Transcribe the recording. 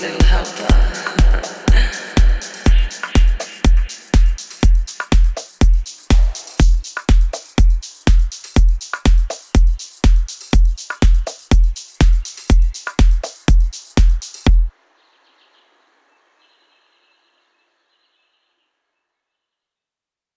little helper. help us.